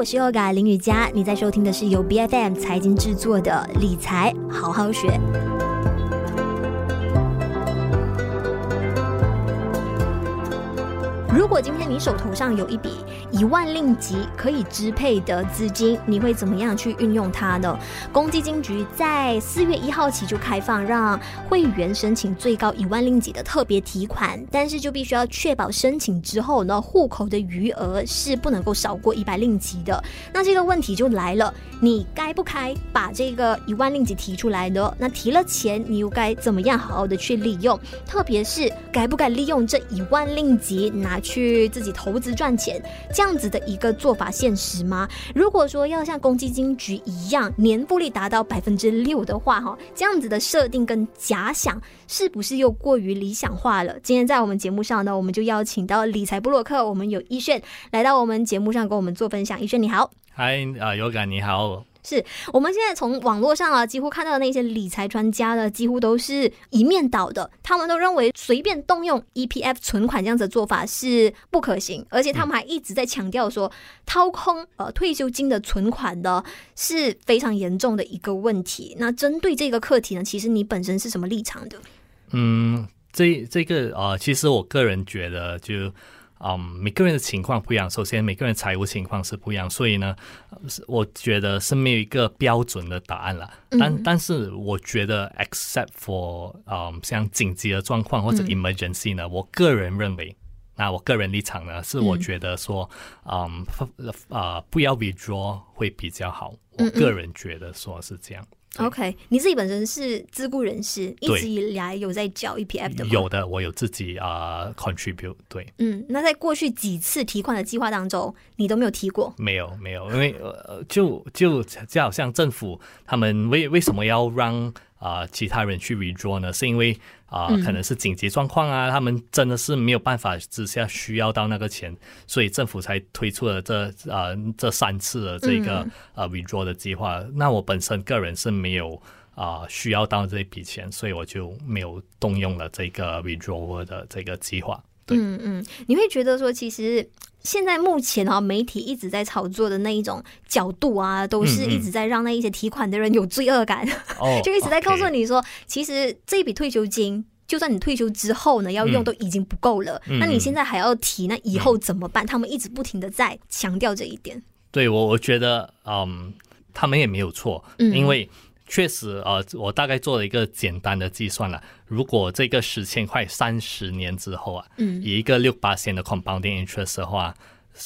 我是 Yoga 林雨佳，你在收听的是由 BFM 财经制作的理财好好学。如果今天你手头上有一笔一万令吉可以支配的资金，你会怎么样去运用它呢？公积金局在四月一号起就开放，让会员申请最高一万令吉的特别提款，但是就必须要确保申请之后呢，户口的余额是不能够少过一百令吉的。那这个问题就来了，你该不该把这个一万令吉提出来呢？那提了钱，你又该怎么样好好的去利用？特别是该不该利用这一万令吉拿去自己投资赚钱，这样子的一个做法现实吗？如果说要像公积金局一样年复利达到百分之六的话，哈，这样子的设定跟假想是不是又过于理想化了？今天在我们节目上呢，我们就邀请到理财布洛克，我们有一炫来到我们节目上跟我们做分享。一炫你好，嗨，啊有感你好。是我们现在从网络上啊，几乎看到的那些理财专家呢，几乎都是一面倒的。他们都认为随便动用 EPF 存款这样子的做法是不可行，而且他们还一直在强调说，掏空呃退休金的存款的是非常严重的一个问题。那针对这个课题呢，其实你本身是什么立场的？嗯，这这个呃，其实我个人觉得就。嗯，um, 每个人的情况不一样。首先，每个人财务情况是不一样，所以呢，我觉得是没有一个标准的答案了。但、嗯、但是，我觉得，except for 嗯、um，像紧急的状况或者 emergency 呢，嗯、我个人认为，那我个人立场呢，是我觉得说，嗯，啊、呃，不要 withdraw 会比较好。我个人觉得说是这样。OK，你自己本身是自雇人士，一直以来有在缴 EPF 的吗？有的，我有自己啊、uh, contribute。对，嗯，那在过去几次提款的计划当中，你都没有提过？没有，没有，因为呃，就就就好像政府他们为为什么要让？啊、呃，其他人去 withdraw 呢，是因为啊，可能是紧急状况啊，他们真的是没有办法之下需要到那个钱，所以政府才推出了这啊、呃、这三次的这个啊、withdraw 的计划。那我本身个人是没有啊、呃、需要到这笔钱，所以我就没有动用了这个 withdraw 的这个计划。嗯嗯，你会觉得说，其实现在目前啊，媒体一直在炒作的那一种角度啊，都是一直在让那一些提款的人有罪恶感，嗯嗯 就一直在告诉你说，其实这一笔退休金，就算你退休之后呢，要用都已经不够了，嗯、那你现在还要提，那以后怎么办？嗯、他们一直不停的在强调这一点。对我，我觉得，嗯，他们也没有错，嗯、因为。确实，呃，我大概做了一个简单的计算了。如果这个十千块三十年之后啊，嗯，以一个六八千的 compounding interest 的话。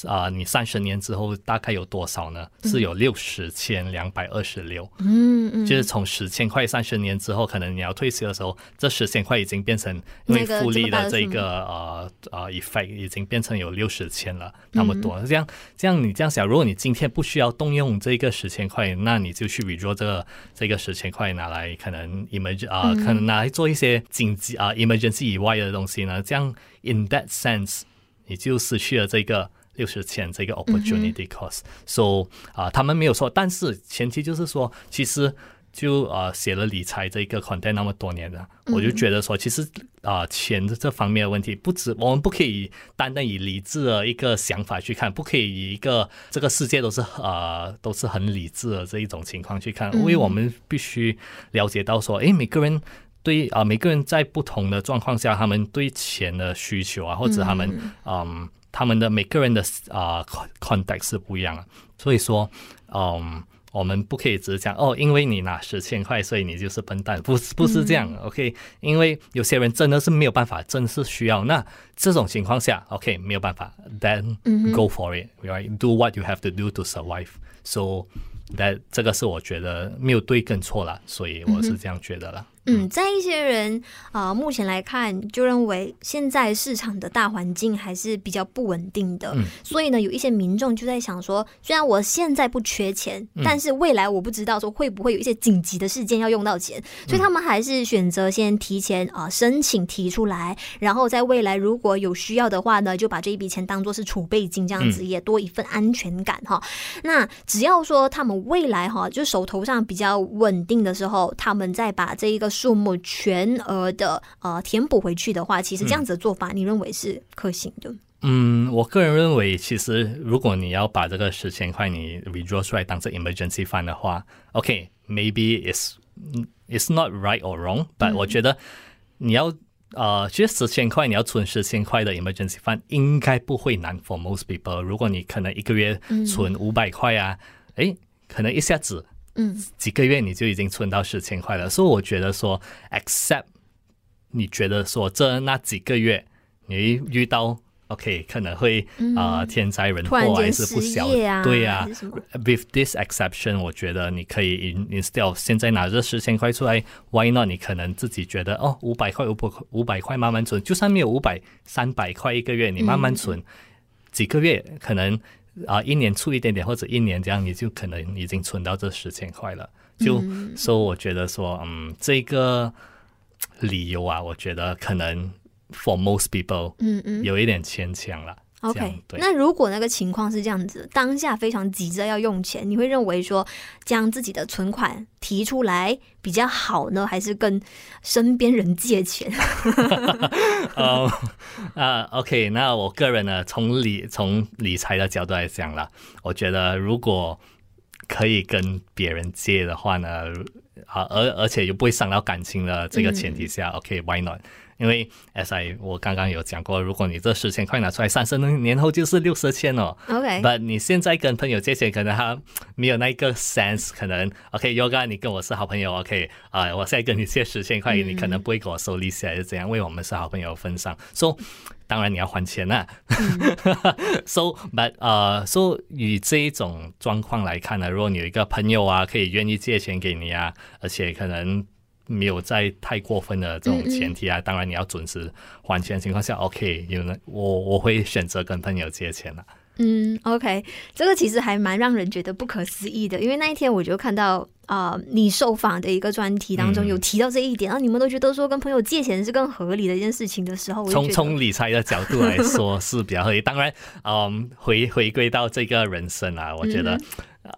啊、呃，你三十年之后大概有多少呢？是有六十千两百二十六。嗯嗯，就是从十千块三十年之后，可能你要退休的时候，这十千块已经变成因为复利的这个呃呃 effect 已经变成有六十千了，那么多。嗯、这样这样你这样想，如果你今天不需要动用这个十千块，那你就去 withdraw 这个这个十千块拿来可能 emergency 啊、呃，可能拿来做一些紧急啊、呃、emergency 以外的东西呢。这样 in that sense，你就失去了这个。六十千这个 opportunity cost，so、嗯、啊、呃，他们没有说，但是前提就是说，其实就啊、呃、写了理财这个 content 那么多年了，嗯、我就觉得说，其实啊、呃、钱这方面的问题，不止我们不可以单单以理智的一个想法去看，不可以以一个这个世界都是啊、呃、都是很理智的这一种情况去看，嗯、因为我们必须了解到说，诶，每个人对啊、呃、每个人在不同的状况下，他们对钱的需求啊，或者他们嗯。呃他们的每个人的啊、uh, context 是不一样的，所以说，嗯，我们不可以只是讲哦，因为你拿十千块，所以你就是笨蛋，不是不是这样、嗯、，OK？因为有些人真的是没有办法，真是需要，那这种情况下，OK，没有办法，then go for it，right？Do what you have to do to survive，so that 这个是我觉得没有对跟错了，所以我是这样觉得了。嗯，在一些人啊、呃，目前来看，就认为现在市场的大环境还是比较不稳定的，嗯、所以呢，有一些民众就在想说，虽然我现在不缺钱，嗯、但是未来我不知道说会不会有一些紧急的事件要用到钱，所以他们还是选择先提前啊、呃、申请提出来，然后在未来如果有需要的话呢，就把这一笔钱当做是储备金，这样子也多一份安全感哈。嗯、那只要说他们未来哈，就手头上比较稳定的时候，他们再把这一个。数目全额的呃填补回去的话，其实这样子的做法，你认为是可行的？嗯，我个人认为，其实如果你要把这个十千块你 withdraw 出来当成 emergency fund 的话，OK，maybe、okay, it's it's not right or wrong，but、嗯、我觉得你要呃，其实十千块你要存十千块的 emergency fund 应该不会难 for most people。如果你可能一个月存五百块啊，诶、嗯，可能一下子，嗯，几个月你就已经存到十千块了。所以我觉得说，except 你觉得说这那几个月你遇到。OK，可能会啊、呃、天灾人祸还是不小，啊、对呀、啊。With this exception，我觉得你可以 instead 现在拿这十千块出来，Why not？你可能自己觉得哦，五百块五百五百块慢慢存，就算没有五百三百块一个月，你慢慢存，嗯、几个月可能啊、呃、一年出一点点，或者一年这样，你就可能已经存到这十千块了。就、嗯、所以我觉得说，嗯，这个理由啊，我觉得可能。For most people，嗯嗯，有一点牵强了。OK，那如果那个情况是这样子，当下非常急着要用钱，你会认为说将自己的存款提出来比较好呢，还是跟身边人借钱？哦，啊，OK，那我个人呢，从理从理财的角度来讲啦，我觉得如果可以跟别人借的话呢，啊，而而且又不会伤到感情的这个前提下、嗯、，OK，Why not？因为 S I 我刚刚有讲过，如果你这十千块拿出来，三十年后就是六十千哦。OK，但你现在跟朋友借钱，可能他没有那个 sense，可能 OK，Yoga，你跟我是好朋友，OK，啊、呃，我现在跟你借十千块，你可能不会给我收利息，还是怎样？因为我们是好朋友分上，So 当然你要还钱呐。So but 呃，So 以这一种状况来看呢，如果你有一个朋友啊，可以愿意借钱给你啊，而且可能。没有在太过分的这种前提啊，嗯嗯当然你要准时还钱的情况下，OK，有呢，我我会选择跟朋友借钱了。嗯，OK，这个其实还蛮让人觉得不可思议的，因为那一天我就看到啊、呃，你受访的一个专题当中有提到这一点，然后、嗯、你们都觉得说跟朋友借钱是更合理的一件事情的时候，从从理财的角度来说是比较合理。当然，嗯，回回归到这个人生啊，我觉得。嗯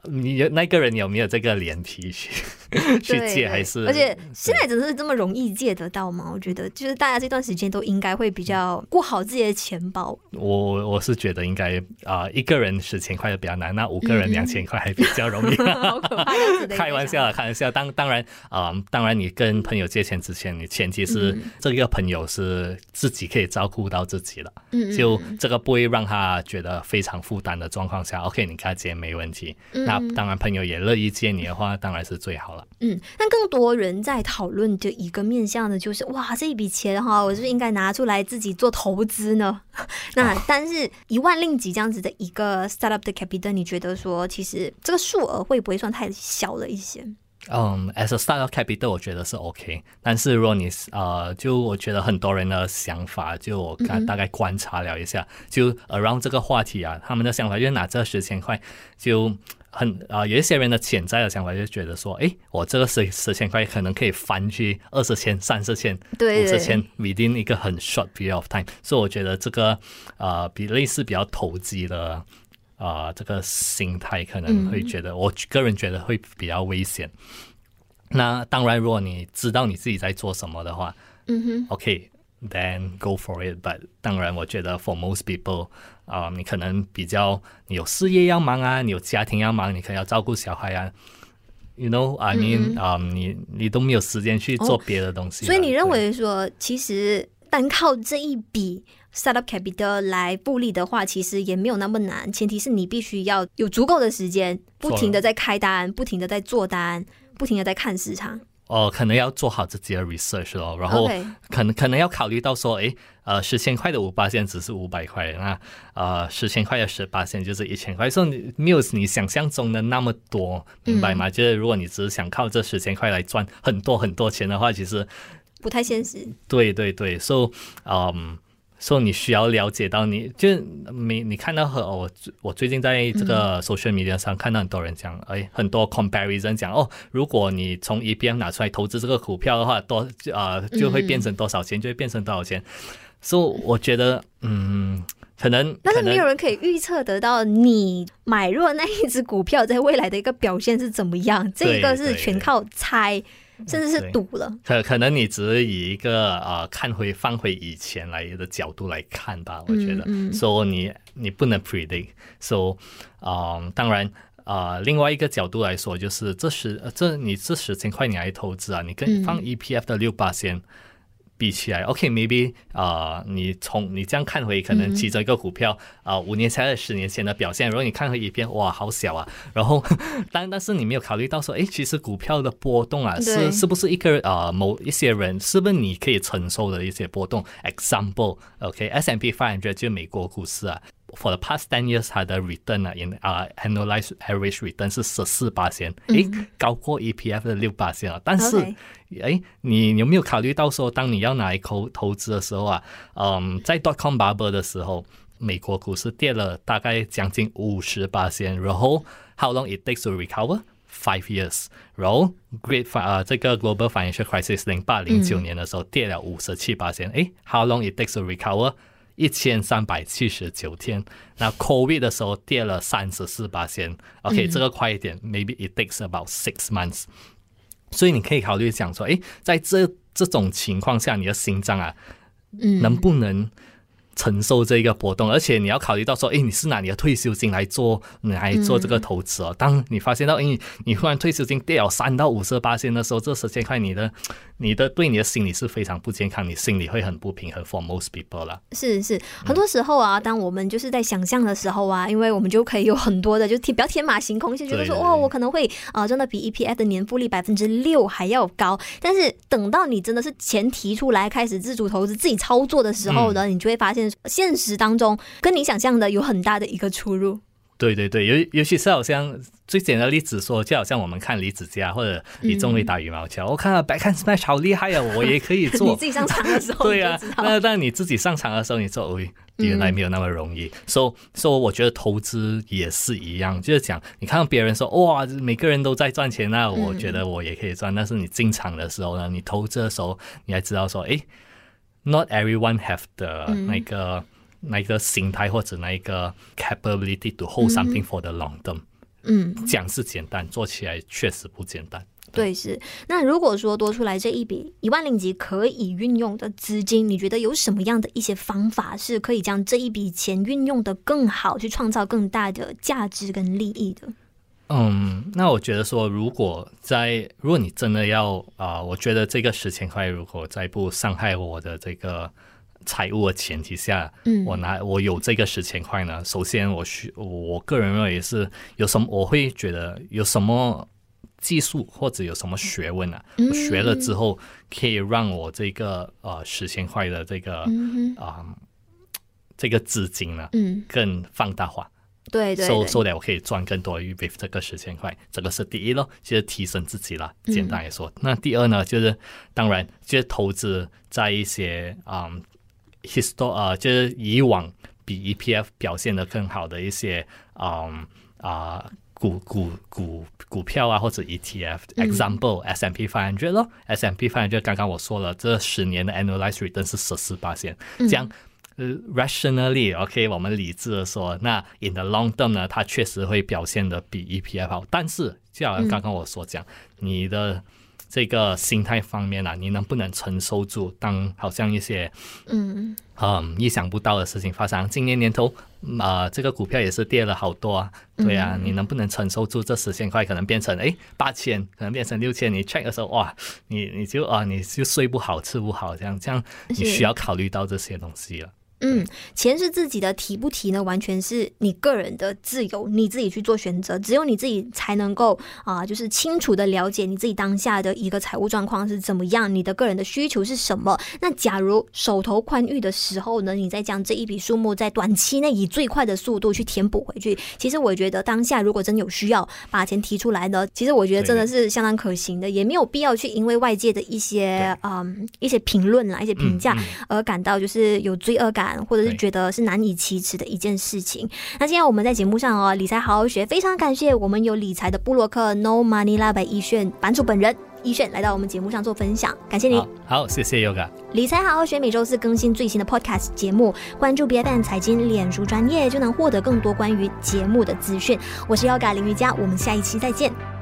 你有那个人有没有这个脸皮去 去借？还是而且现在真的是这么容易借得到吗？我觉得就是大家这段时间都应该会比较顾好自己的钱包。我我是觉得应该啊、呃，一个人十千块就比较难，那五个人两千块还比较容易。好可怕！开玩笑，开玩笑。当当然啊、呃，当然你跟朋友借钱之前，你前提是这个朋友是自己可以照顾到自己了。嗯，就这个不会让他觉得非常负担的状况下，OK，你跟他借没问题。那当然，朋友也乐意借你的话，当然是最好了。嗯，那更多人在讨论的一个面向呢，就是哇，这一笔钱哈，我是不是应该拿出来自己做投资呢？那但是一万令吉这样子的一个 startup 的 capital，你觉得说其实这个数额会不会算太小了一些？嗯，as a startup capital，我觉得是 OK。但是如果你呃，就我觉得很多人的想法，就我看大概观察了一下，就 around 这个话题啊，他们的想法就是拿这十千块就。很啊、呃，有一些人的潜在的想法就觉得说，哎，我这个十十千块可能可以翻去二十千、三十千、五十千，within 一个很 short period of time。所以我觉得这个呃，比类似比较投机的啊、呃，这个心态可能会觉得，嗯、我个人觉得会比较危险。那当然，如果你知道你自己在做什么的话，嗯哼，OK。Then go for it. But 当然，我觉得 for most people，啊、呃，你可能比较你有事业要忙啊，你有家庭要忙，你可能要照顾小孩啊。You know, I mean，啊、嗯嗯呃，你你都没有时间去做别的东西。哦。所以你认为说，其实单靠这一笔 startup capital 来布利的话，其实也没有那么难。前提是你必须要有足够的时间，不停的在开单，不停的在做单，不停的在看市场。哦，可能要做好自己的 research 哦，然后可能.可能要考虑到说，哎，呃，十千块的五八线只是五百块，那呃，十千块的十八线就是一千块，所以你没有你想象中的那么多，明白吗？嗯、就是如果你只是想靠这十千块来赚很多很多钱的话，其实不太现实。对对对，所以嗯。说、so, 你需要了解到你，你就你你看到和我我最近在这个 social media 上看到很多人讲，嗯、哎，很多 comparison 讲哦，如果你从 EPM 拿出来投资这个股票的话，多啊、呃、就会变成多少钱，嗯、就会变成多少钱。所以我觉得，嗯，可能但是没有人可以预测得到你买入那一只股票在未来的一个表现是怎么样，这个是全靠猜。甚至是赌了。可可能你只是以一个呃看回放回以前来的角度来看吧，我觉得。嗯嗯、所以你你不能 predict。所以啊，当然啊、呃，另外一个角度来说，就是这十这你这十千块你来投资啊，你跟放 E P F 的六八仙。比起来，OK，maybe、okay, 啊、呃，你从你这样看回，可能其中一个股票啊、嗯呃，五年前、十年前的表现，如果你看回一遍，哇，好小啊。然后，但但是你没有考虑到说，哎，其实股票的波动啊，是是不是一个啊、呃、某一些人，是不是你可以承受的一些波动？Example，OK，S&P、okay, five hundred 就美国股市啊。For the past ten years，它的 return 啊，in 啊、uh, annualized average return 是十四八仙，诶，高过 EPF 的六八仙啊。但是，诶 Okay.，你有没有考虑到说，当你要拿来投投资的时候啊，嗯，在 dot com bubble 的时候，美国股市跌了大概将近五十八仙，然后 how long it takes to recover？Five years。然后 great 啊，这个 global financial crisis 零八零九年的时候跌了五十七八仙，诶，how long it takes to recover？一千三百七十九天，那 COVID 的时候跌了三十四八千。OK，这个快一点，maybe it takes about six months。所以你可以考虑讲说，诶，在这这种情况下，你的心脏啊，能不能？承受这个波动，而且你要考虑到说，哎，你是拿你的退休金来做来做这个投资哦。当你发现到，哎，你忽然退休金掉三到五十八千的时候，这十千块你的 你的对你的心理是非常不健康，你心里会很不平衡。For most people 啦，是是，很多时候啊，当我们就是在想象的时候啊，因为我们就可以有很多的，就天比较天马行空，就觉得说，哇，我可能会啊，真的比 EPF 的年复利百分之六还要高。但是等到你真的是钱提出来开始自主投资、自己操作的时候呢，你就会发现。现实当中跟你想象的有很大的一个出入。对对对，尤尤其是好像最简单的例子说，就好像我们看李子嘉或者李宗伟打羽毛球，嗯、我看到 backhand smash 好厉害啊，我也可以做。你自己上场的时候，对啊，那但你自己上场的时候，你说，喂、哎，原来没有那么容易。所以说，我觉得投资也是一样，就是讲，你看到别人说，哇，每个人都在赚钱，那我觉得我也可以赚。嗯、但是你进场的时候呢，你投资的时候，你还知道说，哎，not everyone have the 那个。嗯那一个心态或者那一个 capability to hold something for the long term，嗯，讲是简单，做起来确实不简单。对，是。那如果说多出来这一笔一万令吉可以运用的资金，你觉得有什么样的一些方法是可以将这一笔钱运用的更好，去创造更大的价值跟利益的？嗯，那我觉得说，如果在如果你真的要啊、呃，我觉得这个十千块如果在不伤害我的这个。财务的前提下，嗯我拿我有这个十千块呢。首先，我需我个人认为是有什么，我会觉得有什么技术或者有什么学问啊，我学了之后可以让我这个呃十千块的这个啊、呃、这个资金呢，嗯更放大化。对对，收收的我可以赚更多于 with 这个十千块，这个是第一咯，就是提升自己了。简单来说，那第二呢，就是当然就是投资在一些啊。Histor 啊，就是以往比 EPF 表现得更好的一些，嗯啊股股股股票啊，或者 ETF，example S&P five hundred 咯，S&P five hundred 刚刚我说了，这十年的 annualized return 是十四八线这样 rationally，OK，我们理智的说，那 in the long term 呢，它确实会表现的比 EPF 好，但是就好像刚刚我所讲，你的。这个心态方面啊，你能不能承受住？当好像一些嗯嗯意想不到的事情发生，今年年头啊、呃，这个股票也是跌了好多啊。对啊，你能不能承受住这十千块可能变成哎八千，可能变成六千？你 check 的时候哇，你你就啊你就睡不好吃不好，这样这样你需要考虑到这些东西了。嗯，钱是自己的，提不提呢？完全是你个人的自由，你自己去做选择。只有你自己才能够啊、呃，就是清楚的了解你自己当下的一个财务状况是怎么样，你的个人的需求是什么。那假如手头宽裕的时候呢，你再将这一笔数目在短期内以最快的速度去填补回去。其实我觉得当下如果真有需要把钱提出来呢，其实我觉得真的是相当可行的，也没有必要去因为外界的一些对嗯一些评论啊、一些评价而感到就是有罪恶感。或者是觉得是难以启齿的一件事情。那今天我们在节目上哦，理财好好学，非常感谢我们有理财的布洛克 No Money Lab 一炫版主本人一炫来到我们节目上做分享，感谢你。好，谢谢 Yoga。理财好好学每周四更新最新的 Podcast 节目，关注 BFM 财经脸书专业就能获得更多关于节目的资讯。我是 Yoga 林瑜伽，我们下一期再见。